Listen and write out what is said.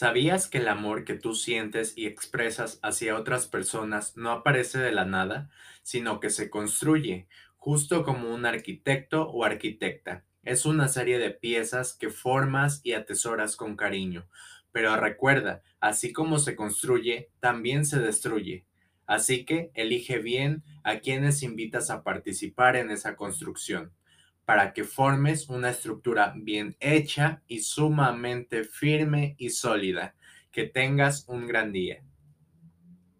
¿Sabías que el amor que tú sientes y expresas hacia otras personas no aparece de la nada, sino que se construye, justo como un arquitecto o arquitecta? Es una serie de piezas que formas y atesoras con cariño. Pero recuerda, así como se construye, también se destruye. Así que elige bien a quienes invitas a participar en esa construcción para que formes una estructura bien hecha y sumamente firme y sólida. Que tengas un gran día.